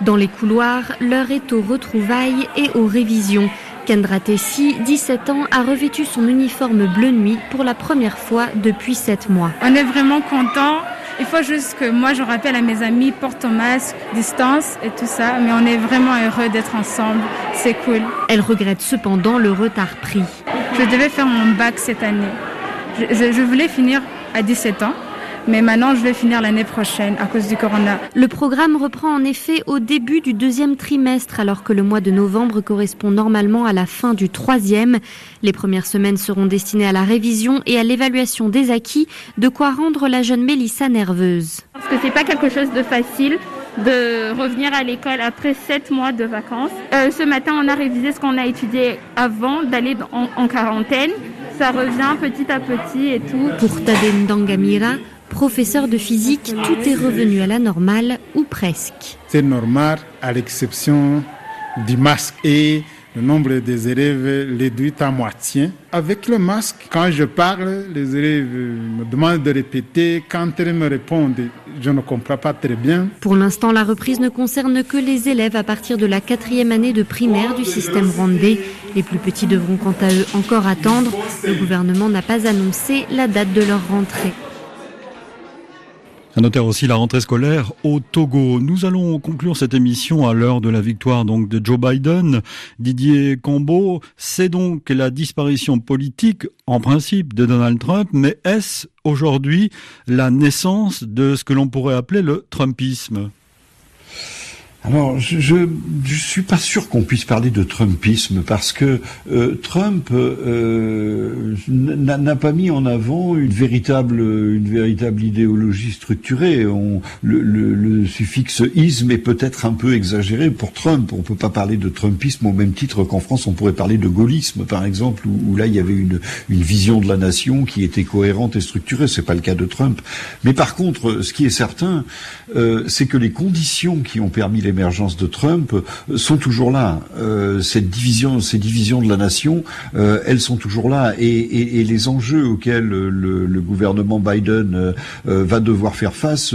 Dans les couloirs, l'heure est aux retrouvailles et aux révisions. Kendra Tessi, 17 ans, a revêtu son uniforme bleu nuit pour la première fois depuis sept mois. On est vraiment content. Il faut juste que moi je rappelle à mes amis, porte ton masque, distance et tout ça, mais on est vraiment heureux d'être ensemble. C'est cool. Elle regrette cependant le retard pris. Je devais faire mon bac cette année. Je, je voulais finir à 17 ans. Mais maintenant, je vais finir l'année prochaine à cause du corona. Le programme reprend en effet au début du deuxième trimestre, alors que le mois de novembre correspond normalement à la fin du troisième. Les premières semaines seront destinées à la révision et à l'évaluation des acquis, de quoi rendre la jeune Mélissa nerveuse. Parce que c'est pas quelque chose de facile de revenir à l'école après sept mois de vacances. Euh, ce matin, on a révisé ce qu'on a étudié avant d'aller en, en, quarantaine. Ça revient petit à petit et tout. Pour Taden Dangamira, professeur de physique, tout est revenu à la normale ou presque. C'est normal à l'exception du masque et le nombre des élèves réduit à moitié. Avec le masque, quand je parle, les élèves me demandent de répéter. Quand ils me répondent, je ne comprends pas très bien. Pour l'instant, la reprise ne concerne que les élèves à partir de la quatrième année de primaire du système rwandais. Les plus petits devront quant à eux encore attendre. Le gouvernement n'a pas annoncé la date de leur rentrée. À noter aussi la rentrée scolaire au Togo. Nous allons conclure cette émission à l'heure de la victoire donc de Joe Biden. Didier Combo, c'est donc la disparition politique en principe de Donald Trump, mais est-ce aujourd'hui la naissance de ce que l'on pourrait appeler le Trumpisme? Alors, je ne suis pas sûr qu'on puisse parler de Trumpisme parce que euh, Trump euh, n'a pas mis en avant une véritable, une véritable idéologie structurée. On, le, le, le, suffixe isme est peut-être un peu exagéré pour Trump. On peut pas parler de Trumpisme au même titre qu'en France on pourrait parler de gaullisme, par exemple, où, où, là il y avait une, une vision de la nation qui était cohérente et structurée. C'est pas le cas de Trump. Mais par contre, ce qui est certain, euh, c'est que les conditions qui ont permis les l'émergence de Trump euh, sont toujours là. Euh, cette division, ces divisions de la nation, euh, elles sont toujours là. Et, les enjeux auxquels le, gouvernement Biden va devoir faire face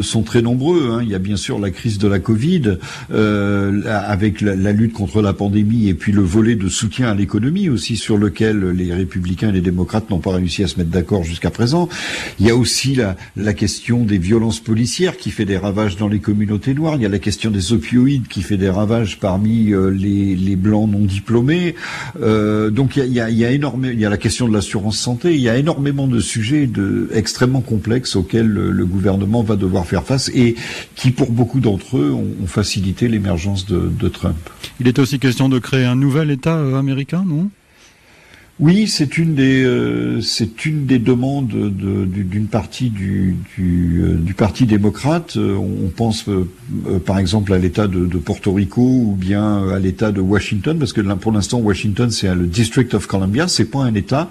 sont très nombreux. Hein. Il y a bien sûr la crise de la Covid, avec la, la, lutte contre la pandémie, et puis le volet de soutien à l'économie aussi, sur lequel les républicains et les démocrates n'ont pas réussi à se mettre d'accord jusqu'à présent. Il y a aussi la, la question des violences policières qui fait des ravages dans les communautés noires. Il y a la question des opioïdes qui fait des ravages parmi les, blancs non diplômés. donc il y a, y, a, énormément, il y a la question de l'assurance santé, il y a énormément de sujets de, extrêmement complexes auxquels le, gouvernement va devoir faire face et qui, pour beaucoup d'entre eux, ont, facilité l'émergence de, de Trump. Il est aussi question de créer un nouvel État américain, non? Oui, c'est une des euh, c'est une des demandes d'une partie du, du, euh, parti démocrate. Euh, on pense par exemple à l'État de, Porto Rico ou bien à l'État de Washington, parce que pour l'instant Washington c'est le District of Columbia, c'est pas un État.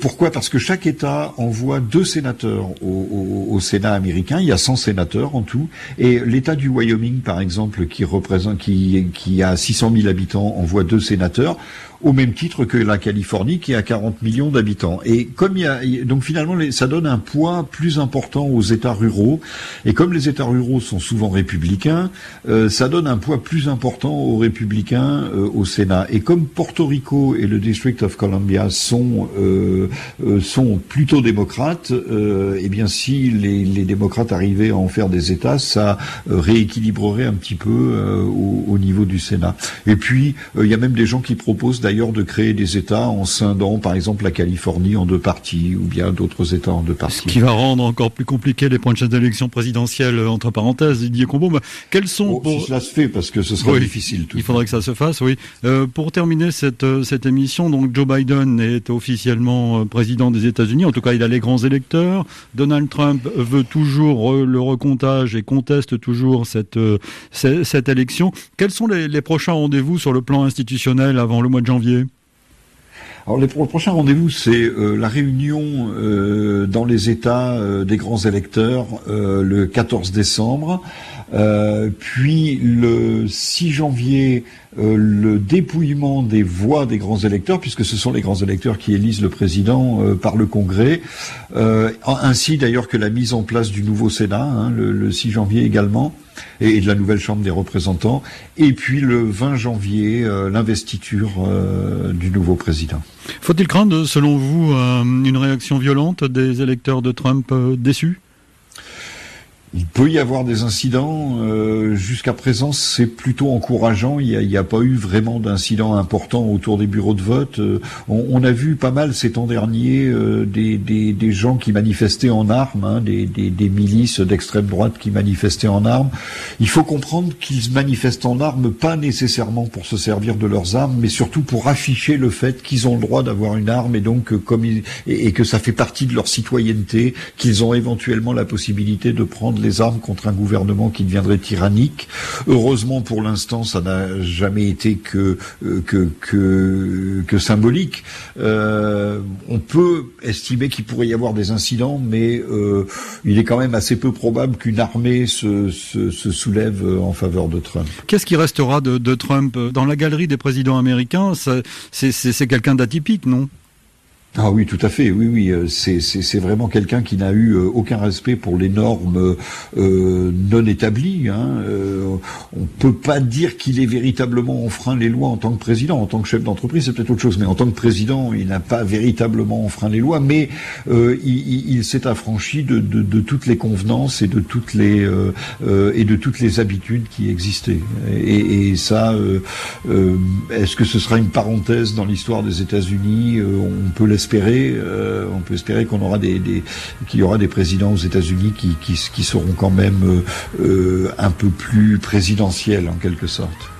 pourquoi? Parce que chaque État envoie deux sénateurs au, au, Sénat américain. Il y a 100 sénateurs en tout, et l'État du Wyoming par exemple, qui représente qui qui a 600 000 habitants, envoie deux sénateurs au même titre que la Californie qui a 40 millions d'habitants. Et comme il y a, donc finalement, ça donne un poids plus important aux États ruraux. Et comme les États ruraux sont souvent républicains, euh, ça donne un poids plus important aux républicains euh, au Sénat. Et comme Porto Rico et le District of Columbia sont euh, sont plutôt démocrates, eh bien si les, démocrates arrivaient à en faire des États, ça rééquilibrerait un petit peu au, niveau du Sénat. Et puis il y a même des gens qui proposent d'ailleurs de créer des États en scindant, par exemple, la Californie en deux parties, ou bien d'autres États en deux parties. Ce qui va rendre encore plus compliqué les prochaines élections présidentielles, euh, entre parenthèses, Didier Combo. quels sont... Oh, si cela se fait, parce que ce sera difficile. il faudrait que ça se fasse, oui. Euh, pour terminer cette, euh, cette émission, donc Joe Biden est officiellement président des États-Unis. En tout cas, il a les grands électeurs. Donald Trump veut toujours le recomptage et conteste toujours cette, cette, élection. Quels sont les, les prochains rendez-vous sur le plan institutionnel avant le mois de janvier? Alors le prochain rendez-vous, c'est euh, la réunion euh, dans les États euh, des grands électeurs le 14 décembre, puis le 6 janvier le dépouillement des voix des grands électeurs, puisque ce sont les grands électeurs qui élisent le président par le Congrès, ainsi d'ailleurs que la mise en place du nouveau Sénat, hein, le 6 janvier également et, de la nouvelle Chambre des représentants. Et puis le 20 janvier, euh, l'investiture euh, du nouveau président. Faut-il craindre, selon vous, euh, une réaction violente des électeurs de Trump déçus? Il peut y avoir des incidents. Euh, jusqu'à présent, c'est plutôt encourageant. Il n'y a, pas eu vraiment d'incidents importants autour des bureaux de vote. Euh, on, a vu pas mal ces temps derniers euh, des, gens qui manifestaient en armes, hein, des, milices d'extrême droite qui manifestaient en armes. Il faut comprendre qu'ils manifestent en armes pas nécessairement pour se servir de leurs armes, mais surtout pour afficher le fait qu'ils ont le droit d'avoir une arme et donc comme et que ça fait partie de leur citoyenneté, qu'ils ont éventuellement la possibilité de prendre les armes contre un gouvernement qui deviendrait tyrannique. Heureusement, pour l'instant, ça n'a jamais été que euh, que que, que symbolique. Euh, on peut estimer qu'il pourrait y avoir des incidents, mais euh, il est quand même assez peu probable qu'une armée se, se, se, soulève en faveur de Trump. Qu'est-ce qui restera de, de Trump? Dans la galerie des présidents américains C'est quelqu'un d'atypique, non? Ah oui, tout à fait. Oui, oui, euh, c'est vraiment quelqu'un qui n'a eu euh, aucun respect pour les normes euh, non établies. Hein. Euh, on peut pas dire qu'il ait véritablement enfreint les lois en tant que président. En tant que chef d'entreprise, c'est peut-être autre chose. Mais en tant que président, il n'a pas véritablement enfreint les lois. Mais euh, il, il s'est affranchi de, de, de, toutes les convenances et de toutes les et de toutes les habitudes qui existaient. Et, et ça, est-ce que ce sera une parenthèse dans l'histoire des États-Unis? On peut euh, on peut espérer qu'on aura des, qu'il y aura des présidents aux États-Unis qui, seront quand même euh, euh, un peu plus présidentiels en quelque sorte.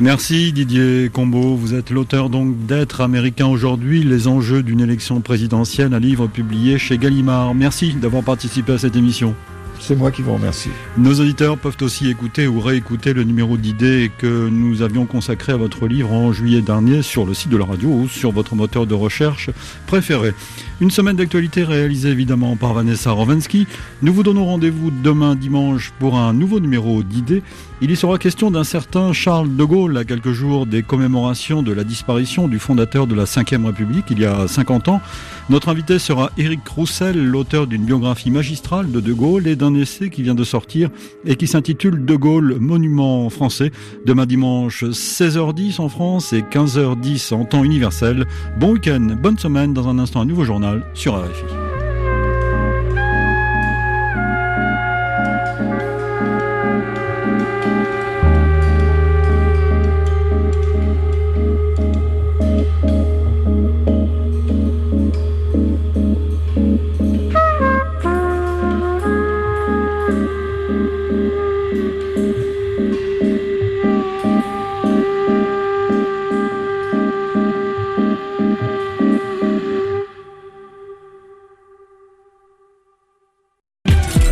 Merci Didier Combo. Vous êtes l'auteur donc d'être américain aujourd'hui, les enjeux d'une élection présidentielle, un livre publié chez Gallimard. Merci d'avoir participé à cette émission. C'est moi qui vous remercie. Nos auditeurs peuvent aussi écouter ou réécouter le numéro d'idées que nous avions consacré à votre livre en juillet dernier sur le site de la radio ou sur votre moteur de recherche préféré. Une semaine d'actualité réalisée évidemment par Vanessa Rovensky. Nous vous donnons rendez-vous demain dimanche pour un nouveau numéro d'idées. Il y sera question d'un certain Charles de Gaulle à quelques jours des commémorations de la disparition du fondateur de la Ve République il y a 50 ans. Notre invité sera Éric Roussel, l'auteur d'une biographie magistrale de De Gaulle et d'un essai qui vient de sortir et qui s'intitule De Gaulle, monument français. Demain dimanche, 16h10 en France et 15h10 en temps universel. Bon week-end, bonne semaine. Dans un instant, un nouveau journal sur RFI.